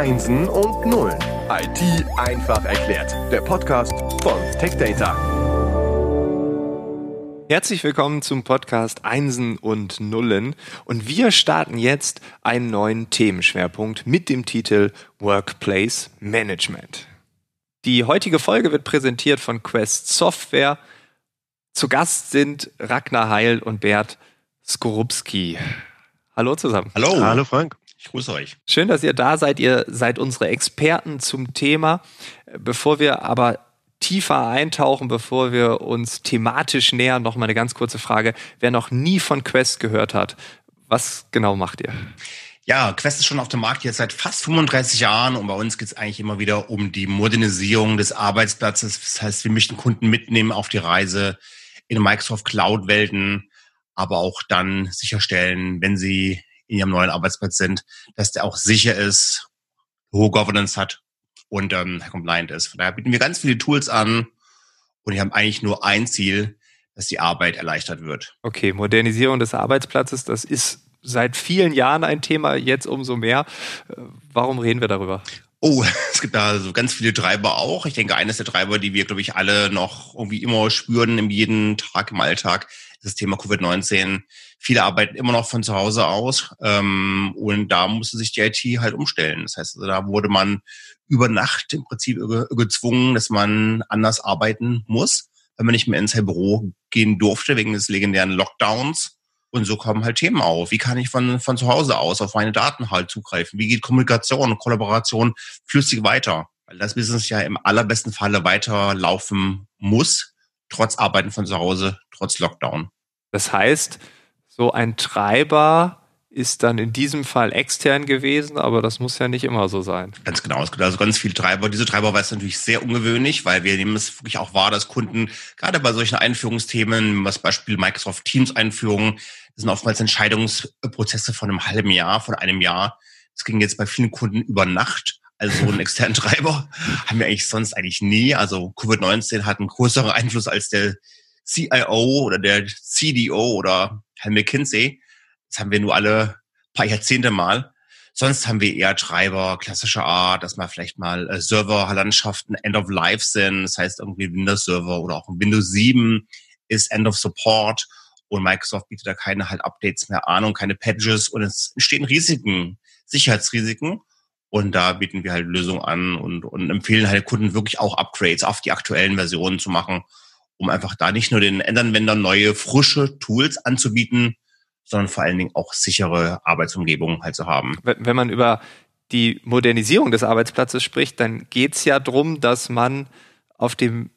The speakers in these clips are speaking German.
Einsen und Nullen. IT einfach erklärt. Der Podcast von TechData. Herzlich willkommen zum Podcast Einsen und Nullen. Und wir starten jetzt einen neuen Themenschwerpunkt mit dem Titel Workplace Management. Die heutige Folge wird präsentiert von Quest Software. Zu Gast sind Ragnar Heil und Bert Skorupski. Hallo zusammen. Hallo. Hallo Frank. Ich grüße euch. Schön, dass ihr da seid. Ihr seid unsere Experten zum Thema. Bevor wir aber tiefer eintauchen, bevor wir uns thematisch nähern, noch mal eine ganz kurze Frage. Wer noch nie von Quest gehört hat, was genau macht ihr? Ja, Quest ist schon auf dem Markt jetzt seit fast 35 Jahren und bei uns geht es eigentlich immer wieder um die Modernisierung des Arbeitsplatzes. Das heißt, wir möchten Kunden mitnehmen auf die Reise in Microsoft Cloud-Welten, aber auch dann sicherstellen, wenn sie in ihrem neuen Arbeitsplatz sind, dass der auch sicher ist, hohe Governance hat und ähm, compliant ist. Von daher bieten wir ganz viele Tools an und die haben eigentlich nur ein Ziel, dass die Arbeit erleichtert wird. Okay, Modernisierung des Arbeitsplatzes, das ist seit vielen Jahren ein Thema, jetzt umso mehr. Warum reden wir darüber? Oh, es gibt da so ganz viele Treiber auch. Ich denke, eines der Treiber, die wir, glaube ich, alle noch irgendwie immer spüren, im jeden Tag im Alltag, das Thema Covid-19. Viele arbeiten immer noch von zu Hause aus ähm, und da musste sich die IT halt umstellen. Das heißt, also, da wurde man über Nacht im Prinzip gezwungen, dass man anders arbeiten muss, wenn man nicht mehr ins Büro gehen durfte wegen des legendären Lockdowns. Und so kommen halt Themen auf. Wie kann ich von, von zu Hause aus auf meine Daten halt zugreifen? Wie geht Kommunikation und Kollaboration flüssig weiter? Weil das Business ja im allerbesten Falle weiterlaufen muss, trotz Arbeiten von zu Hause, trotz Lockdown. Das heißt, so ein Treiber ist dann in diesem Fall extern gewesen, aber das muss ja nicht immer so sein. Ganz genau. Es gibt also ganz viele Treiber. Diese Treiber war es natürlich sehr ungewöhnlich, weil wir nehmen es wirklich auch wahr, dass Kunden gerade bei solchen Einführungsthemen, was Beispiel Microsoft Teams Einführung, das sind oftmals Entscheidungsprozesse von einem halben Jahr, von einem Jahr. Das ging jetzt bei vielen Kunden über Nacht. Also so einen externen Treiber haben wir eigentlich sonst eigentlich nie. Also Covid-19 hat einen größeren Einfluss als der CIO oder der CDO oder Herr McKinsey. Das haben wir nur alle paar Jahrzehnte mal. Sonst haben wir eher Treiber klassischer Art, dass mal vielleicht mal äh, Serverlandschaften End of Life sind. Das heißt irgendwie Windows Server oder auch Windows 7 ist End of Support und Microsoft bietet da keine halt Updates mehr an und keine Patches und es entstehen Risiken, Sicherheitsrisiken. Und da bieten wir halt Lösungen an und, und empfehlen halt Kunden wirklich auch Upgrades auf die aktuellen Versionen zu machen, um einfach da nicht nur den Endanwendern neue, frische Tools anzubieten, sondern vor allen Dingen auch sichere Arbeitsumgebungen halt zu haben. Wenn man über die Modernisierung des Arbeitsplatzes spricht, dann geht es ja darum, dass man auf dem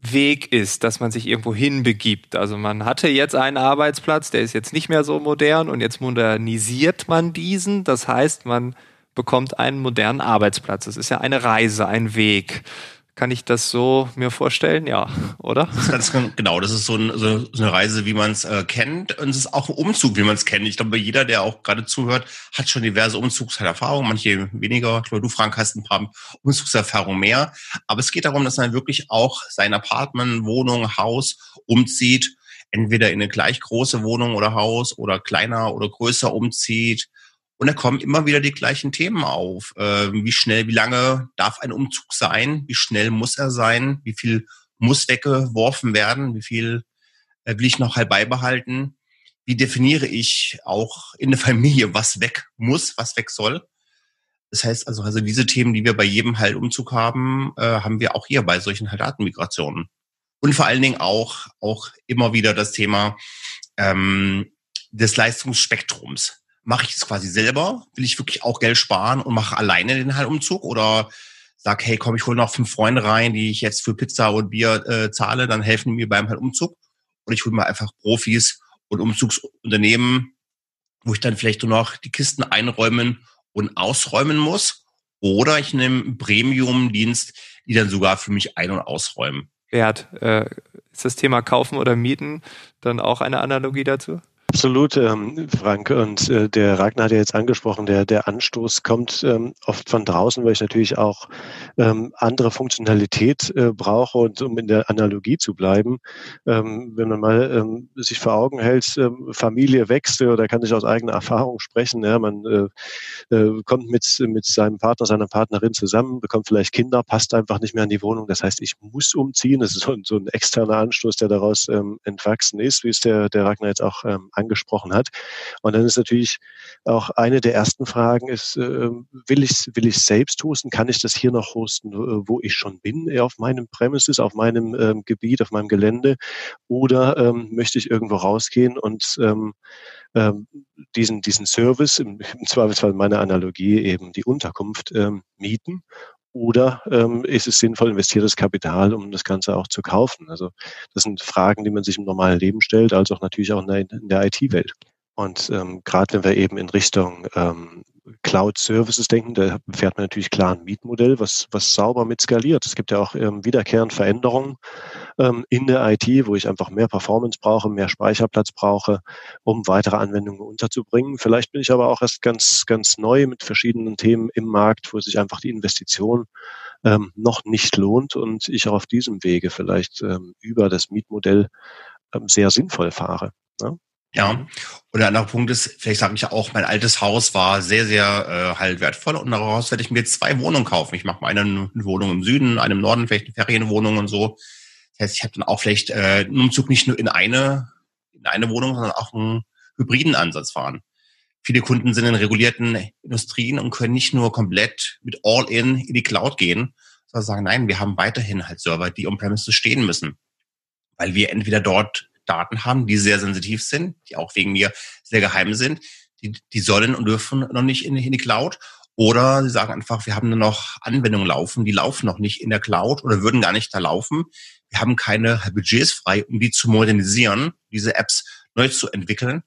Weg ist, dass man sich irgendwo hinbegibt. Also man hatte jetzt einen Arbeitsplatz, der ist jetzt nicht mehr so modern und jetzt modernisiert man diesen. Das heißt, man bekommt einen modernen Arbeitsplatz. Es ist ja eine Reise, ein Weg. Kann ich das so mir vorstellen? Ja, oder? Das ist ganz genau. Das ist so, ein, so eine Reise, wie man es äh, kennt. Und es ist auch ein Umzug, wie man es kennt. Ich glaube, jeder, der auch gerade zuhört, hat schon diverse Umzugserfahrungen. Manche weniger. Ich glaube, du, Frank, hast ein paar Umzugserfahrungen mehr. Aber es geht darum, dass man wirklich auch sein Apartment, Wohnung, Haus umzieht. Entweder in eine gleich große Wohnung oder Haus oder kleiner oder größer umzieht und da kommen immer wieder die gleichen Themen auf. Äh, wie schnell, wie lange darf ein Umzug sein? Wie schnell muss er sein? Wie viel muss weggeworfen werden? Wie viel äh, will ich noch halt beibehalten? Wie definiere ich auch in der Familie, was weg muss, was weg soll? Das heißt also, also diese Themen, die wir bei jedem halt Umzug haben, äh, haben wir auch hier bei solchen halt Datenmigrationen. Und vor allen Dingen auch, auch immer wieder das Thema ähm, des Leistungsspektrums mache ich das quasi selber? Will ich wirklich auch Geld sparen und mache alleine den halt Umzug? Oder sag, hey, komm, ich hole noch fünf Freunde rein, die ich jetzt für Pizza und Bier äh, zahle, dann helfen die mir beim halt Umzug. Und ich hole mir einfach Profis und Umzugsunternehmen, wo ich dann vielleicht nur noch die Kisten einräumen und ausräumen muss. Oder ich nehme Premium-Dienst, die dann sogar für mich ein- und ausräumen. Wert. Äh, ist das Thema Kaufen oder Mieten dann auch eine Analogie dazu? Absolut, ähm, Frank. Und äh, der Ragnar hat ja jetzt angesprochen, der, der Anstoß kommt ähm, oft von draußen, weil ich natürlich auch ähm, andere Funktionalität äh, brauche. Und um in der Analogie zu bleiben, ähm, wenn man mal ähm, sich vor Augen hält, ähm, Familie wächst oder kann ich aus eigener Erfahrung sprechen. Ja, man äh, äh, kommt mit, mit seinem Partner, seiner Partnerin zusammen, bekommt vielleicht Kinder, passt einfach nicht mehr an die Wohnung. Das heißt, ich muss umziehen. Das ist so, so ein externer Anstoß, der daraus ähm, entwachsen ist, wie es der, der Ragnar jetzt auch ähm, angesprochen hat. Und dann ist natürlich auch eine der ersten Fragen ist, äh, will ich will ich selbst hosten? Kann ich das hier noch hosten, äh, wo ich schon bin, auf meinem Premises, auf meinem ähm, Gebiet, auf meinem Gelände? Oder ähm, möchte ich irgendwo rausgehen und ähm, ähm, diesen, diesen Service, im, im Zweifelsfall meine Analogie eben die Unterkunft ähm, mieten oder ähm, ist es sinnvoll, investiertes Kapital, um das Ganze auch zu kaufen? Also das sind Fragen, die man sich im normalen Leben stellt, als auch natürlich auch in der, in der IT-Welt. Und ähm, gerade wenn wir eben in Richtung ähm, Cloud-Services denken, da fährt man natürlich klar ein Mietmodell, was, was sauber mit skaliert. Es gibt ja auch ähm, wiederkehrende Veränderungen ähm, in der IT, wo ich einfach mehr Performance brauche, mehr Speicherplatz brauche, um weitere Anwendungen unterzubringen. Vielleicht bin ich aber auch erst ganz, ganz neu mit verschiedenen Themen im Markt, wo sich einfach die Investition ähm, noch nicht lohnt und ich auch auf diesem Wege vielleicht ähm, über das Mietmodell ähm, sehr sinnvoll fahre. Ja? Ja, und der andere Punkt ist, vielleicht sage ich ja auch, mein altes Haus war sehr, sehr äh, halt wertvoll und daraus werde ich mir zwei Wohnungen kaufen. Ich mache mal eine Wohnung im Süden, eine im Norden, vielleicht eine Ferienwohnung und so. Das heißt, ich habe dann auch vielleicht äh, einen Umzug nicht nur in eine, in eine Wohnung, sondern auch einen hybriden Ansatz fahren. Viele Kunden sind in regulierten Industrien und können nicht nur komplett mit All-in in die Cloud gehen, sondern sagen, nein, wir haben weiterhin halt Server, die on-premises stehen müssen. Weil wir entweder dort Daten haben, die sehr sensitiv sind, die auch wegen mir sehr geheim sind, die, die sollen und dürfen noch nicht in, in die Cloud. Oder sie sagen einfach, wir haben nur noch Anwendungen laufen, die laufen noch nicht in der Cloud oder würden gar nicht da laufen. Wir haben keine Budgets frei, um die zu modernisieren, diese Apps neu zu entwickeln.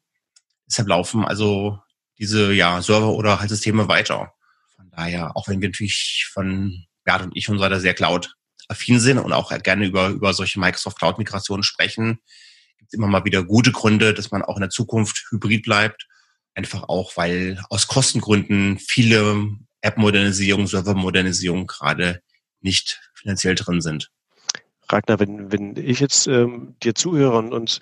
Deshalb laufen also diese ja, Server oder halt Systeme weiter. Von daher, auch wenn wir natürlich von Bert und ich und so weiter sehr Cloud-affin sind und auch gerne über, über solche Microsoft Cloud-Migrationen sprechen, gibt es immer mal wieder gute Gründe, dass man auch in der Zukunft hybrid bleibt. Einfach auch, weil aus Kostengründen viele App-Modernisierung, Server-Modernisierung gerade nicht finanziell drin sind. Ragnar, wenn, wenn ich jetzt ähm, dir zuhöre und, und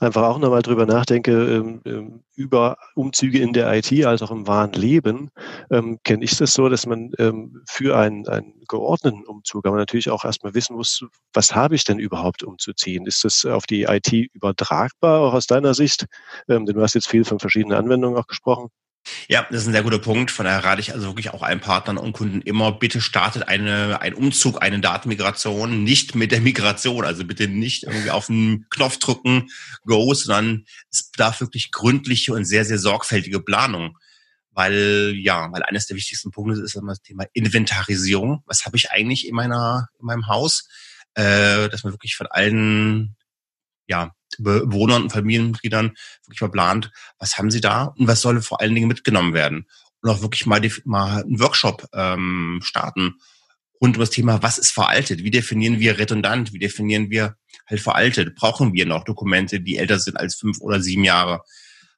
einfach auch nochmal drüber nachdenke, ähm, ähm, über Umzüge in der IT als auch im wahren Leben, ähm, kenne ich das so, dass man ähm, für einen, einen geordneten Umzug aber natürlich auch erstmal wissen muss, was habe ich denn überhaupt umzuziehen? Ist das auf die IT übertragbar, auch aus deiner Sicht? Ähm, denn du hast jetzt viel von verschiedenen Anwendungen auch gesprochen. Ja, das ist ein sehr guter Punkt. Von daher rate ich also wirklich auch allen Partnern und Kunden immer, bitte startet eine, einen Umzug, eine Datenmigration, nicht mit der Migration, also bitte nicht irgendwie auf den Knopf drücken, go, sondern es bedarf wirklich gründliche und sehr, sehr sorgfältige Planung. Weil, ja, weil eines der wichtigsten Punkte ist immer das Thema Inventarisierung. Was habe ich eigentlich in meiner, in meinem Haus? Äh, dass man wirklich von allen ja, Bewohnern und Familienmitgliedern wirklich mal plant, was haben sie da und was soll vor allen Dingen mitgenommen werden. Und auch wirklich mal, die, mal einen Workshop ähm, starten rund um das Thema, was ist veraltet? Wie definieren wir redundant? Wie definieren wir halt veraltet? Brauchen wir noch Dokumente, die älter sind als fünf oder sieben Jahre?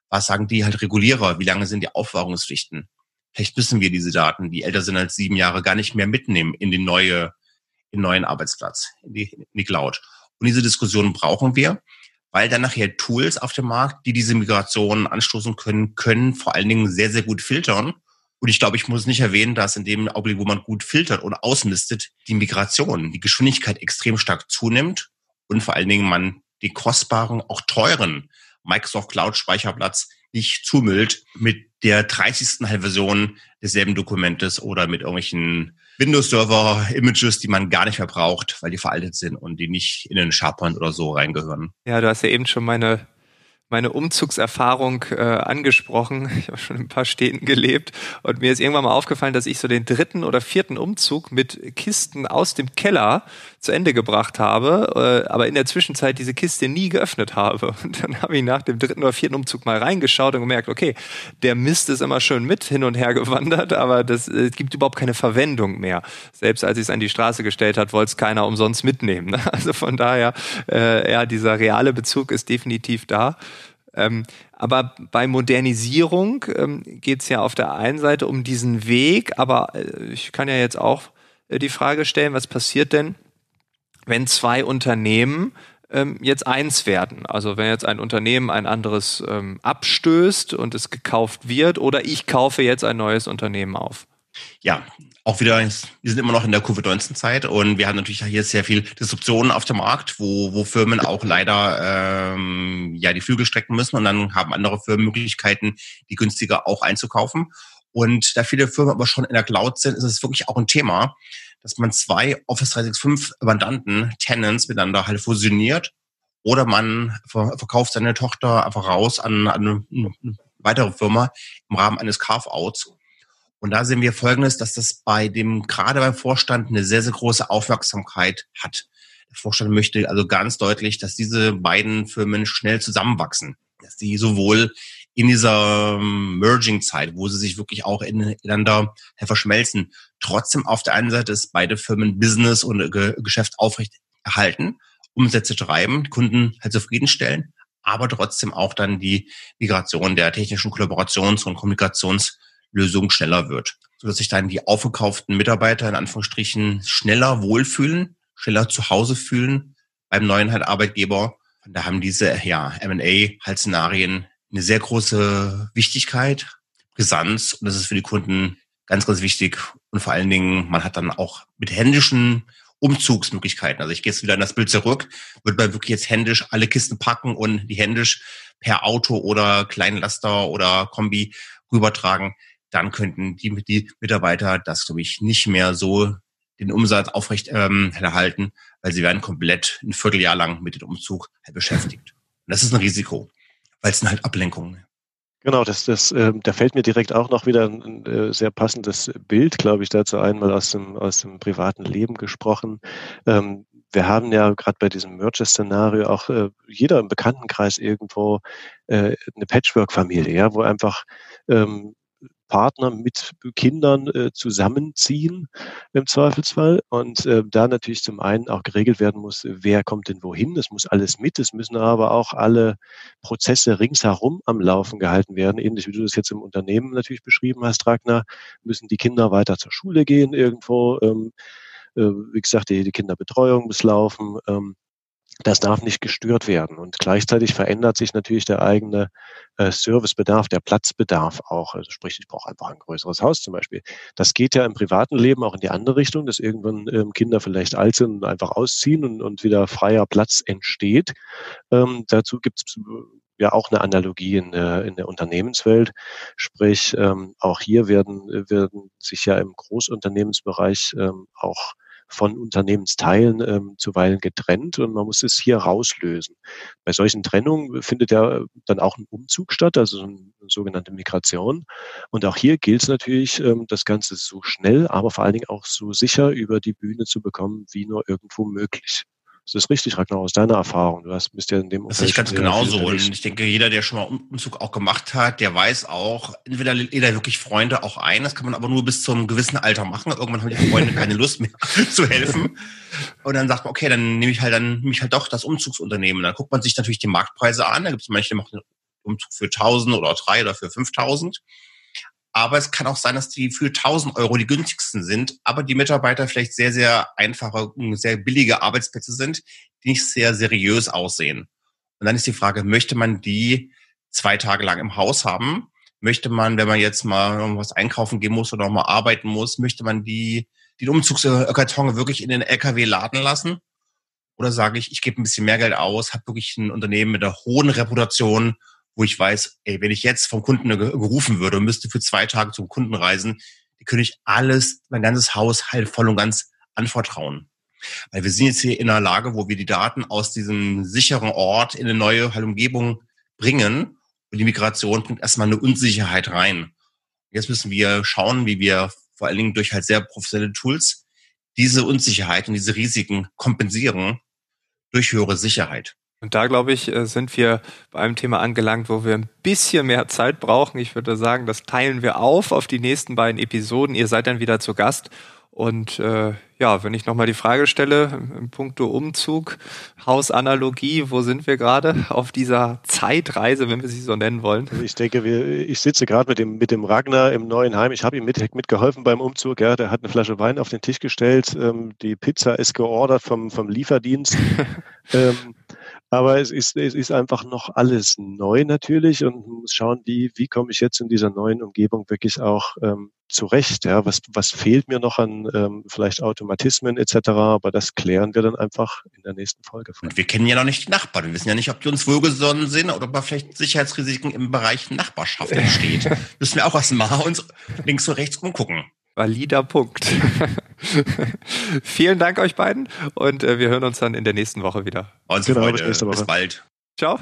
Was sagen die halt Regulierer? Wie lange sind die Aufwahrungspflichten? Vielleicht müssen wir diese Daten, die älter sind als sieben Jahre, gar nicht mehr mitnehmen in den neue, in neuen Arbeitsplatz, in die, in die Cloud. Und diese Diskussion brauchen wir, weil dann nachher Tools auf dem Markt, die diese Migration anstoßen können, können vor allen Dingen sehr, sehr gut filtern. Und ich glaube, ich muss nicht erwähnen, dass in dem Augenblick, wo man gut filtert und ausmistet, die Migration, die Geschwindigkeit extrem stark zunimmt und vor allen Dingen man die kostbaren, auch teuren Microsoft Cloud Speicherplatz nicht zumüllt mit der 30. Version desselben Dokumentes oder mit irgendwelchen Windows-Server-Images, die man gar nicht mehr braucht, weil die veraltet sind und die nicht in den SharePoint oder so reingehören. Ja, du hast ja eben schon meine meine Umzugserfahrung äh, angesprochen. Ich habe schon in ein paar Städten gelebt und mir ist irgendwann mal aufgefallen, dass ich so den dritten oder vierten Umzug mit Kisten aus dem Keller zu Ende gebracht habe, äh, aber in der Zwischenzeit diese Kiste nie geöffnet habe. Und dann habe ich nach dem dritten oder vierten Umzug mal reingeschaut und gemerkt, okay, der Mist ist immer schön mit hin und her gewandert, aber das äh, gibt überhaupt keine Verwendung mehr. Selbst als ich es an die Straße gestellt hat, wollte es keiner umsonst mitnehmen. Also von daher, äh, ja, dieser reale Bezug ist definitiv da. Ähm, aber bei Modernisierung ähm, geht es ja auf der einen Seite um diesen Weg, aber äh, ich kann ja jetzt auch äh, die Frage stellen, was passiert denn, wenn zwei Unternehmen ähm, jetzt eins werden. Also wenn jetzt ein Unternehmen ein anderes ähm, abstößt und es gekauft wird oder ich kaufe jetzt ein neues Unternehmen auf. Ja, auch wieder, wir sind immer noch in der Covid-19-Zeit und wir haben natürlich hier sehr viel Disruptionen auf dem Markt, wo, wo Firmen auch leider ähm, ja die Flügel strecken müssen und dann haben andere Firmen Möglichkeiten, die günstiger auch einzukaufen. Und da viele Firmen aber schon in der Cloud sind, ist es wirklich auch ein Thema, dass man zwei Office 365 Mandanten, Tenants miteinander halt fusioniert oder man verkauft seine Tochter einfach raus an, an eine weitere Firma im Rahmen eines Carve-Outs und da sehen wir Folgendes, dass das bei dem, gerade beim Vorstand eine sehr, sehr große Aufmerksamkeit hat. Der Vorstand möchte also ganz deutlich, dass diese beiden Firmen schnell zusammenwachsen. Dass die sowohl in dieser ähm, Merging-Zeit, wo sie sich wirklich auch ineinander verschmelzen, trotzdem auf der einen Seite ist beide Firmen Business und Geschäft aufrecht erhalten, Umsätze treiben, Kunden halt zufriedenstellen, aber trotzdem auch dann die Migration der technischen Kollaborations- und Kommunikations- Lösung schneller wird, sodass sich dann die aufgekauften Mitarbeiter in Anführungsstrichen schneller wohlfühlen, schneller zu Hause fühlen beim neuen halt Arbeitgeber. Und da haben diese ja, M&A halt Szenarien eine sehr große Wichtigkeit, Brisanz und das ist für die Kunden ganz, ganz wichtig. Und vor allen Dingen, man hat dann auch mit händischen Umzugsmöglichkeiten. Also ich gehe jetzt wieder in das Bild zurück, würde man wirklich jetzt händisch alle Kisten packen und die händisch per Auto oder Kleinlaster oder Kombi rübertragen dann könnten die, die Mitarbeiter das, glaube ich, nicht mehr so den Umsatz aufrecht ähm, erhalten, weil sie werden komplett ein Vierteljahr lang mit dem Umzug halt beschäftigt. Und das ist ein Risiko, weil es sind halt Ablenkungen. Genau, das, das, äh, da fällt mir direkt auch noch wieder ein, ein äh, sehr passendes Bild, glaube ich, dazu einmal aus dem, aus dem privaten Leben gesprochen. Ähm, wir haben ja gerade bei diesem Merger-Szenario auch äh, jeder im Bekanntenkreis irgendwo äh, eine Patchwork-Familie, ja, wo einfach ähm, Partner mit Kindern äh, zusammenziehen im Zweifelsfall. Und äh, da natürlich zum einen auch geregelt werden muss, wer kommt denn wohin. Es muss alles mit. Es müssen aber auch alle Prozesse ringsherum am Laufen gehalten werden. Ähnlich wie du das jetzt im Unternehmen natürlich beschrieben hast, Ragnar, müssen die Kinder weiter zur Schule gehen irgendwo. Ähm, äh, wie gesagt, die, Kinderbetreuung muss laufen. Ähm, das darf nicht gestört werden. Und gleichzeitig verändert sich natürlich der eigene äh, Servicebedarf, der Platzbedarf auch. Also sprich, ich brauche einfach ein größeres Haus zum Beispiel. Das geht ja im privaten Leben auch in die andere Richtung, dass irgendwann ähm, Kinder vielleicht alt sind und einfach ausziehen und, und wieder freier Platz entsteht. Ähm, dazu gibt es ja auch eine Analogie in der, in der Unternehmenswelt. Sprich, ähm, auch hier werden, werden sich ja im Großunternehmensbereich ähm, auch von Unternehmensteilen ähm, zuweilen getrennt und man muss es hier rauslösen. Bei solchen Trennungen findet ja dann auch ein Umzug statt, also eine sogenannte Migration. Und auch hier gilt es natürlich, ähm, das Ganze so schnell, aber vor allen Dingen auch so sicher über die Bühne zu bekommen, wie nur irgendwo möglich. Das ist richtig, Ragnar, aus deiner Erfahrung. Du hast, bist ja in dem Das ist ganz genauso. Und ich denke, jeder, der schon mal Umzug auch gemacht hat, der weiß auch, entweder lädt er wirklich Freunde auch ein. Das kann man aber nur bis zu einem gewissen Alter machen. Irgendwann haben die Freunde keine Lust mehr zu helfen. Und dann sagt man, okay, dann nehme ich halt, dann nehme ich halt doch das Umzugsunternehmen. Dann guckt man sich natürlich die Marktpreise an. Da gibt es manche, die machen einen Umzug für 1000 oder drei oder für 5000. Aber es kann auch sein, dass die für 1000 Euro die günstigsten sind, aber die Mitarbeiter vielleicht sehr, sehr einfache, sehr billige Arbeitsplätze sind, die nicht sehr seriös aussehen. Und dann ist die Frage, möchte man die zwei Tage lang im Haus haben? Möchte man, wenn man jetzt mal was einkaufen gehen muss oder noch mal arbeiten muss, möchte man die, die Umzugskarton wirklich in den LKW laden lassen? Oder sage ich, ich gebe ein bisschen mehr Geld aus, habe wirklich ein Unternehmen mit einer hohen Reputation wo ich weiß, ey, wenn ich jetzt vom Kunden gerufen würde und müsste für zwei Tage zum Kunden reisen, die könnte ich alles, mein ganzes Haus halt voll und ganz anvertrauen. Weil wir sind jetzt hier in einer Lage, wo wir die Daten aus diesem sicheren Ort in eine neue halt Umgebung bringen und die Migration bringt erstmal eine Unsicherheit rein. Jetzt müssen wir schauen, wie wir vor allen Dingen durch halt sehr professionelle Tools diese Unsicherheit und diese Risiken kompensieren durch höhere Sicherheit. Und da, glaube ich, äh, sind wir bei einem Thema angelangt, wo wir ein bisschen mehr Zeit brauchen. Ich würde sagen, das teilen wir auf auf die nächsten beiden Episoden. Ihr seid dann wieder zu Gast Und äh, ja, wenn ich nochmal die Frage stelle, im puncto Umzug, Hausanalogie, wo sind wir gerade auf dieser Zeitreise, wenn wir sie so nennen wollen? Also ich denke, wir, ich sitze gerade mit dem, mit dem Ragnar im neuen Heim. Ich habe ihm mit, mitgeholfen beim Umzug. Ja, der hat eine Flasche Wein auf den Tisch gestellt. Ähm, die Pizza ist geordert vom, vom Lieferdienst. ähm, aber es ist, es ist einfach noch alles neu natürlich und man muss schauen, wie, wie komme ich jetzt in dieser neuen Umgebung wirklich auch ähm, zurecht. Ja, was, was fehlt mir noch an ähm, vielleicht Automatismen etc. Aber das klären wir dann einfach in der nächsten Folge. Und wir kennen ja noch nicht die Nachbarn. Wir wissen ja nicht, ob die uns wohlgesonnen sind oder ob vielleicht Sicherheitsrisiken im Bereich Nachbarschaft entsteht. Müssen wir auch erstmal uns links und rechts umgucken. Valider Punkt. Vielen Dank euch beiden und äh, wir hören uns dann in der nächsten Woche wieder. Also genau, Freunde, bis, bis bald. Ciao.